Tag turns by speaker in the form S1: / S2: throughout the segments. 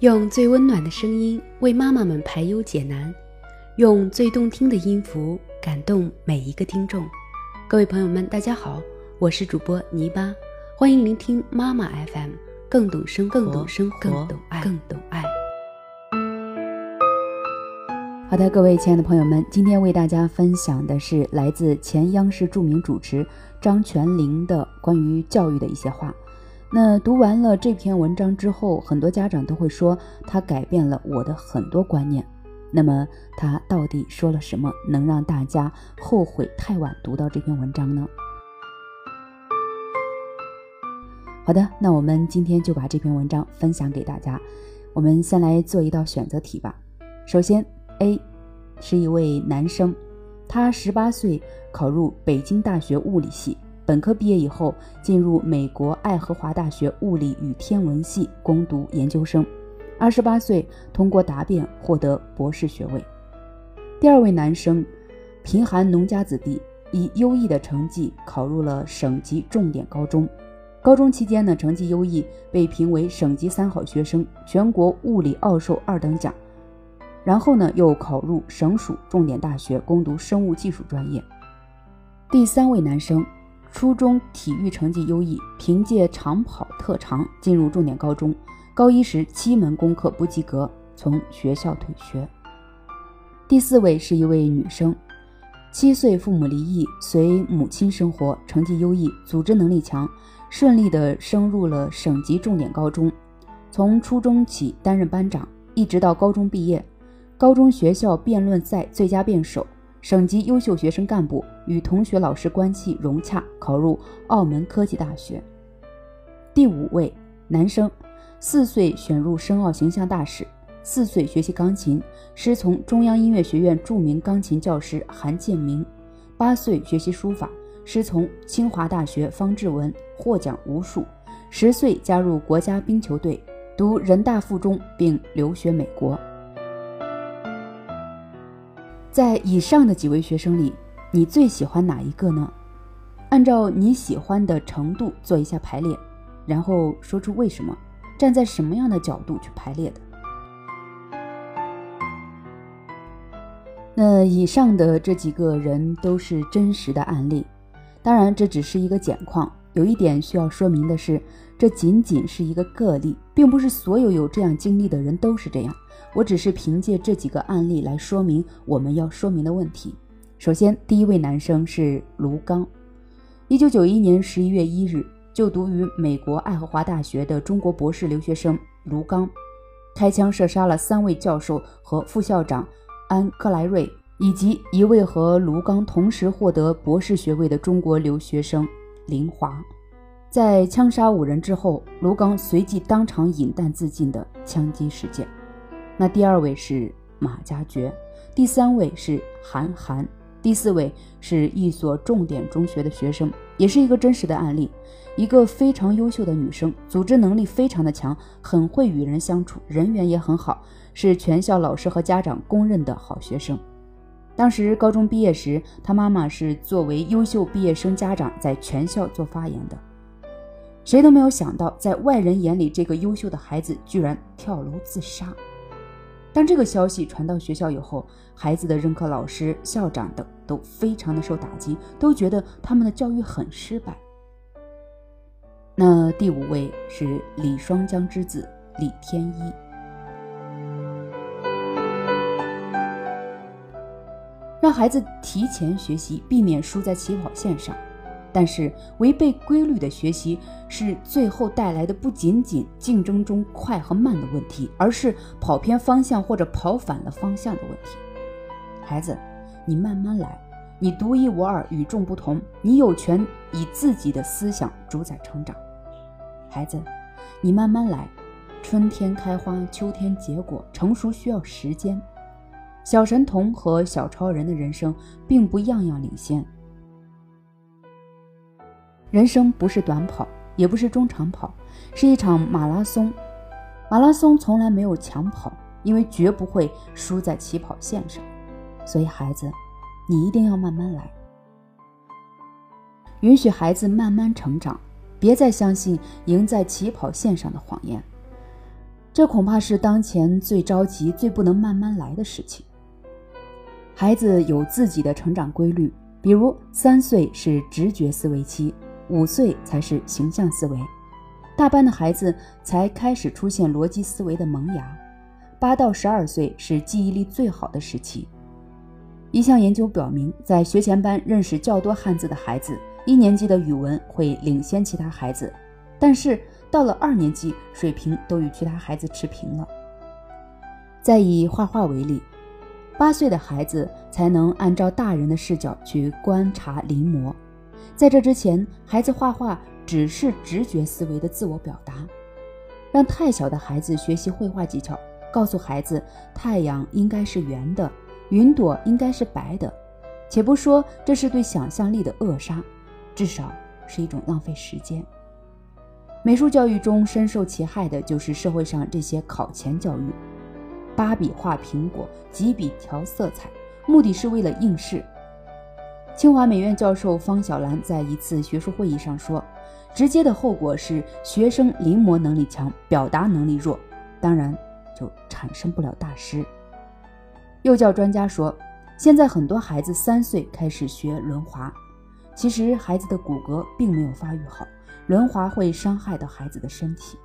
S1: 用最温暖的声音为妈妈们排忧解难，用最动听的音符感动每一个听众。各位朋友们，大家好，我是主播泥巴，欢迎聆听妈妈 FM，更懂生活，更懂生活，更懂爱，更懂爱。
S2: 好的，各位亲爱的朋友们，今天为大家分享的是来自前央视著名主持张泉灵的关于教育的一些话。那读完了这篇文章之后，很多家长都会说他改变了我的很多观念。那么他到底说了什么，能让大家后悔太晚读到这篇文章呢？好的，那我们今天就把这篇文章分享给大家。我们先来做一道选择题吧。首先，A 是一位男生，他十八岁考入北京大学物理系。本科毕业以后，进入美国爱荷华大学物理与天文系攻读研究生。二十八岁通过答辩获得博士学位。第二位男生，贫寒农家子弟，以优异的成绩考入了省级重点高中。高中期间呢，成绩优异，被评为省级三好学生，全国物理奥数二等奖。然后呢，又考入省属重点大学攻读生物技术专业。第三位男生。初中体育成绩优异，凭借长跑特长进入重点高中。高一时七门功课不及格，从学校退学。第四位是一位女生，七岁父母离异，随母亲生活，成绩优异，组织能力强，顺利的升入了省级重点高中。从初中起担任班长，一直到高中毕业，高中学校辩论赛最佳辩手。省级优秀学生干部与同学老师关系融洽，考入澳门科技大学。第五位男生，四岁选入申奥形象大使，四岁学习钢琴，师从中央音乐学院著名钢琴教师韩建明。八岁学习书法，师从清华大学方志文，获奖无数。十岁加入国家冰球队，读人大附中并留学美国。在以上的几位学生里，你最喜欢哪一个呢？按照你喜欢的程度做一下排列，然后说出为什么，站在什么样的角度去排列的。那以上的这几个人都是真实的案例，当然这只是一个简况。有一点需要说明的是，这仅仅是一个个例，并不是所有有这样经历的人都是这样。我只是凭借这几个案例来说明我们要说明的问题。首先，第一位男生是卢刚，一九九一年十一月一日就读于美国爱荷华大学的中国博士留学生卢刚，开枪射杀了三位教授和副校长安克莱瑞，以及一位和卢刚同时获得博士学位的中国留学生林华。在枪杀五人之后，卢刚随即当场引弹自尽的枪击事件。那第二位是马加爵，第三位是韩寒，第四位是一所重点中学的学生，也是一个真实的案例。一个非常优秀的女生，组织能力非常的强，很会与人相处，人缘也很好，是全校老师和家长公认的好学生。当时高中毕业时，她妈妈是作为优秀毕业生家长在全校做发言的。谁都没有想到，在外人眼里，这个优秀的孩子居然跳楼自杀。当这个消息传到学校以后，孩子的任课老师、校长等都非常的受打击，都觉得他们的教育很失败。那第五位是李双江之子李天一，让孩子提前学习，避免输在起跑线上。但是违背规律的学习是最后带来的不仅仅竞争中快和慢的问题，而是跑偏方向或者跑反了方向的问题。孩子，你慢慢来，你独一无二，与众不同，你有权以自己的思想主宰成长。孩子，你慢慢来，春天开花，秋天结果，成熟需要时间。小神童和小超人的人生并不样样领先。人生不是短跑，也不是中长跑，是一场马拉松。马拉松从来没有抢跑，因为绝不会输在起跑线上。所以，孩子，你一定要慢慢来，允许孩子慢慢成长，别再相信赢在起跑线上的谎言。这恐怕是当前最着急、最不能慢慢来的事情。孩子有自己的成长规律，比如三岁是直觉思维期，五岁才是形象思维，大班的孩子才开始出现逻辑思维的萌芽，八到十二岁是记忆力最好的时期。一项研究表明，在学前班认识较多汉字的孩子，一年级的语文会领先其他孩子，但是到了二年级，水平都与其他孩子持平了。再以画画为例，八岁的孩子才能按照大人的视角去观察临摹，在这之前，孩子画画只是直觉思维的自我表达。让太小的孩子学习绘画技巧，告诉孩子太阳应该是圆的。云朵应该是白的，且不说这是对想象力的扼杀，至少是一种浪费时间。美术教育中深受其害的就是社会上这些考前教育，八笔画苹果，几笔调色彩，目的是为了应试。清华美院教授方小兰在一次学术会议上说：“直接的后果是学生临摹能力强，表达能力弱，当然就产生不了大师。”幼教专家说，现在很多孩子三岁开始学轮滑，其实孩子的骨骼并没有发育好，轮滑会伤害到孩子的身体。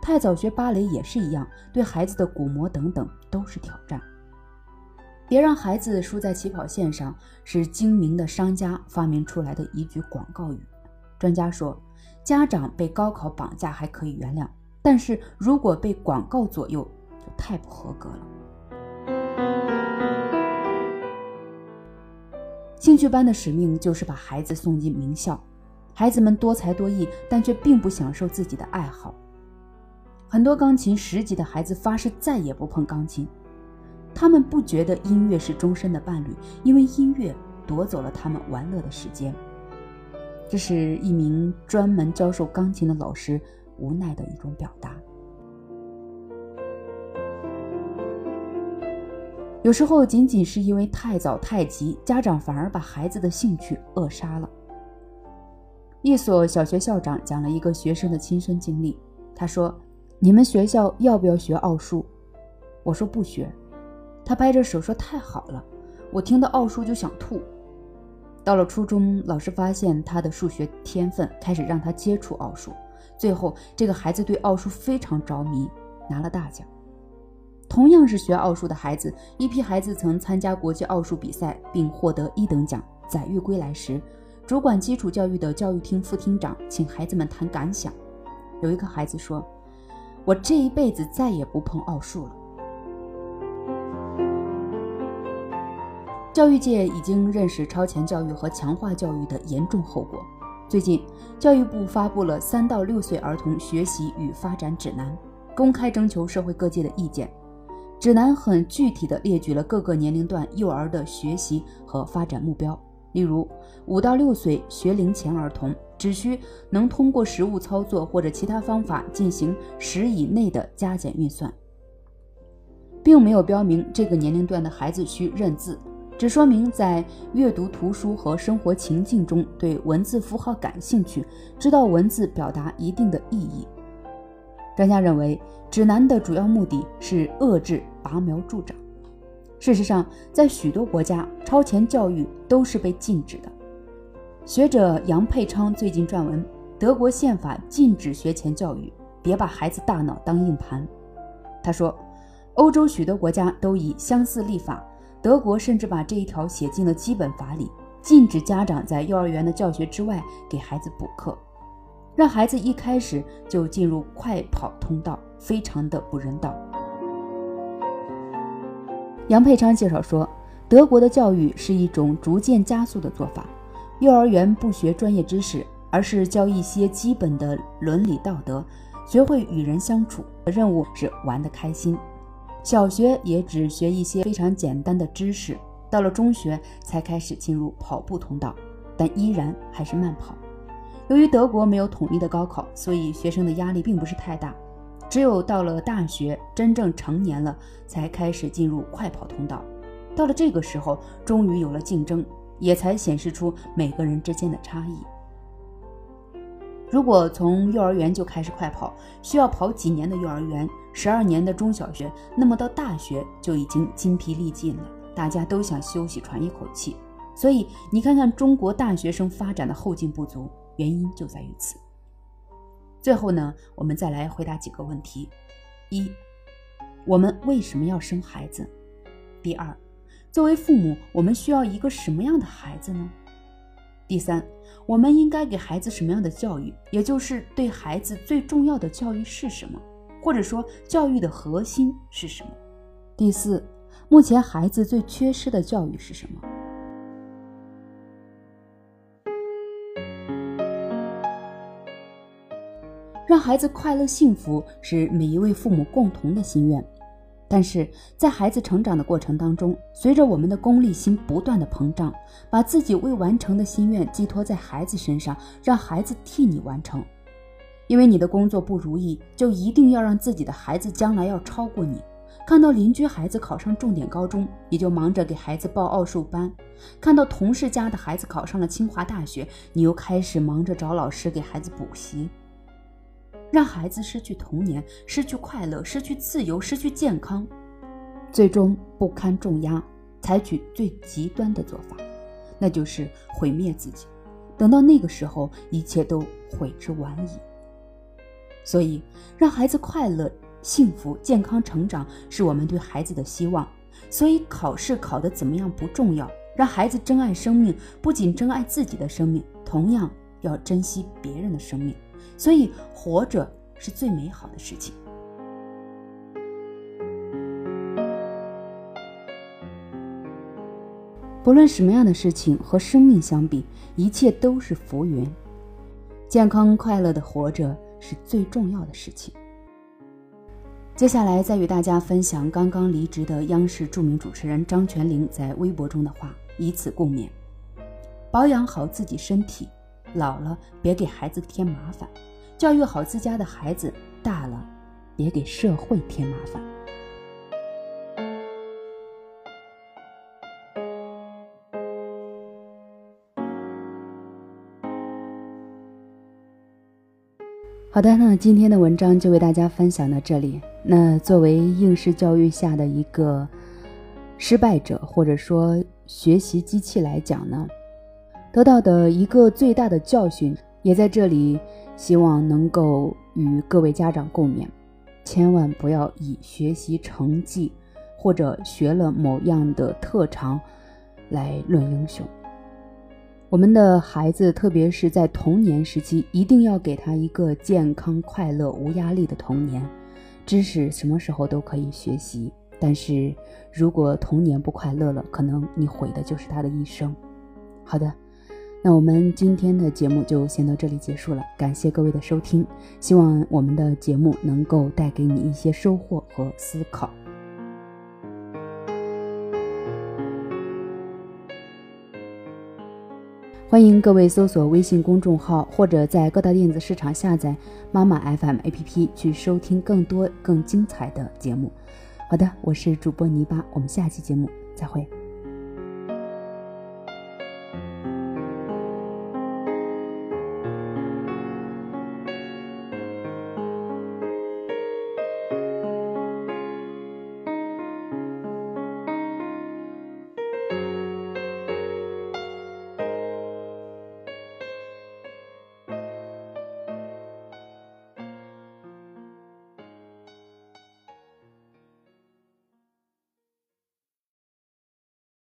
S2: 太早学芭蕾也是一样，对孩子的骨膜等等都是挑战。别让孩子输在起跑线上，是精明的商家发明出来的一句广告语。专家说，家长被高考绑架还可以原谅，但是如果被广告左右，就太不合格了。兴趣班的使命就是把孩子送进名校。孩子们多才多艺，但却并不享受自己的爱好。很多钢琴十级的孩子发誓再也不碰钢琴，他们不觉得音乐是终身的伴侣，因为音乐夺走了他们玩乐的时间。这是一名专门教授钢琴的老师无奈的一种表达。有时候，仅仅是因为太早太急，家长反而把孩子的兴趣扼杀了。一所小学校长讲了一个学生的亲身经历，他说：“你们学校要不要学奥数？”我说：“不学。”他拍着手说：“太好了，我听到奥数就想吐。”到了初中，老师发现他的数学天分，开始让他接触奥数，最后这个孩子对奥数非常着迷，拿了大奖。同样是学奥数的孩子，一批孩子曾参加国际奥数比赛并获得一等奖。载誉归来时，主管基础教育的教育厅副厅长请孩子们谈感想。有一个孩子说：“我这一辈子再也不碰奥数了。”教育界已经认识超前教育和强化教育的严重后果。最近，教育部发布了三到六岁儿童学习与发展指南，公开征求社会各界的意见。指南很具体地列举了各个年龄段幼儿的学习和发展目标，例如五到六岁学龄前儿童只需能通过实物操作或者其他方法进行十以内的加减运算，并没有标明这个年龄段的孩子需认字，只说明在阅读图书和生活情境中对文字符号感兴趣，知道文字表达一定的意义。专家认为。指南的主要目的是遏制拔苗助长。事实上，在许多国家，超前教育都是被禁止的。学者杨佩昌最近撰文：“德国宪法禁止学前教育，别把孩子大脑当硬盘。”他说：“欧洲许多国家都以相似立法，德国甚至把这一条写进了基本法里，禁止家长在幼儿园的教学之外给孩子补课。”让孩子一开始就进入快跑通道，非常的不人道。杨佩昌介绍说，德国的教育是一种逐渐加速的做法。幼儿园不学专业知识，而是教一些基本的伦理道德，学会与人相处。任务是玩得开心。小学也只学一些非常简单的知识，到了中学才开始进入跑步通道，但依然还是慢跑。由于德国没有统一的高考，所以学生的压力并不是太大。只有到了大学，真正成年了，才开始进入快跑通道。到了这个时候，终于有了竞争，也才显示出每个人之间的差异。如果从幼儿园就开始快跑，需要跑几年的幼儿园，十二年的中小学，那么到大学就已经筋疲力尽了，大家都想休息喘一口气。所以你看看中国大学生发展的后劲不足，原因就在于此。最后呢，我们再来回答几个问题：一，我们为什么要生孩子？第二，作为父母，我们需要一个什么样的孩子呢？第三，我们应该给孩子什么样的教育？也就是对孩子最重要的教育是什么？或者说，教育的核心是什么？第四，目前孩子最缺失的教育是什么？让孩子快乐幸福是每一位父母共同的心愿，但是在孩子成长的过程当中，随着我们的功利心不断的膨胀，把自己未完成的心愿寄托在孩子身上，让孩子替你完成。因为你的工作不如意，就一定要让自己的孩子将来要超过你。看到邻居孩子考上重点高中，你就忙着给孩子报奥数班；看到同事家的孩子考上了清华大学，你又开始忙着找老师给孩子补习。让孩子失去童年，失去快乐，失去自由，失去健康，最终不堪重压，采取最极端的做法，那就是毁灭自己。等到那个时候，一切都悔之晚矣。所以，让孩子快乐、幸福、健康成长，是我们对孩子的希望。所以，考试考得怎么样不重要，让孩子珍爱生命，不仅珍爱自己的生命，同样要珍惜别人的生命。所以，活着是最美好的事情。不论什么样的事情和生命相比，一切都是浮云。健康快乐的活着是最重要的事情。接下来，再与大家分享刚刚离职的央视著名主持人张泉灵在微博中的话，以此共勉：保养好自己身体。老了别给孩子添麻烦，教育好自家的孩子；大了别给社会添麻烦。好的，那今天的文章就为大家分享到这里。那作为应试教育下的一个失败者，或者说学习机器来讲呢？得到的一个最大的教训，也在这里，希望能够与各位家长共勉：千万不要以学习成绩或者学了某样的特长来论英雄。我们的孩子，特别是在童年时期，一定要给他一个健康、快乐、无压力的童年。知识什么时候都可以学习，但是如果童年不快乐了，可能你毁的就是他的一生。好的。那我们今天的节目就先到这里结束了，感谢各位的收听，希望我们的节目能够带给你一些收获和思考。欢迎各位搜索微信公众号或者在各大电子市场下载妈妈 FM APP 去收听更多更精彩的节目。好的，我是主播泥巴，我们下期节目再会。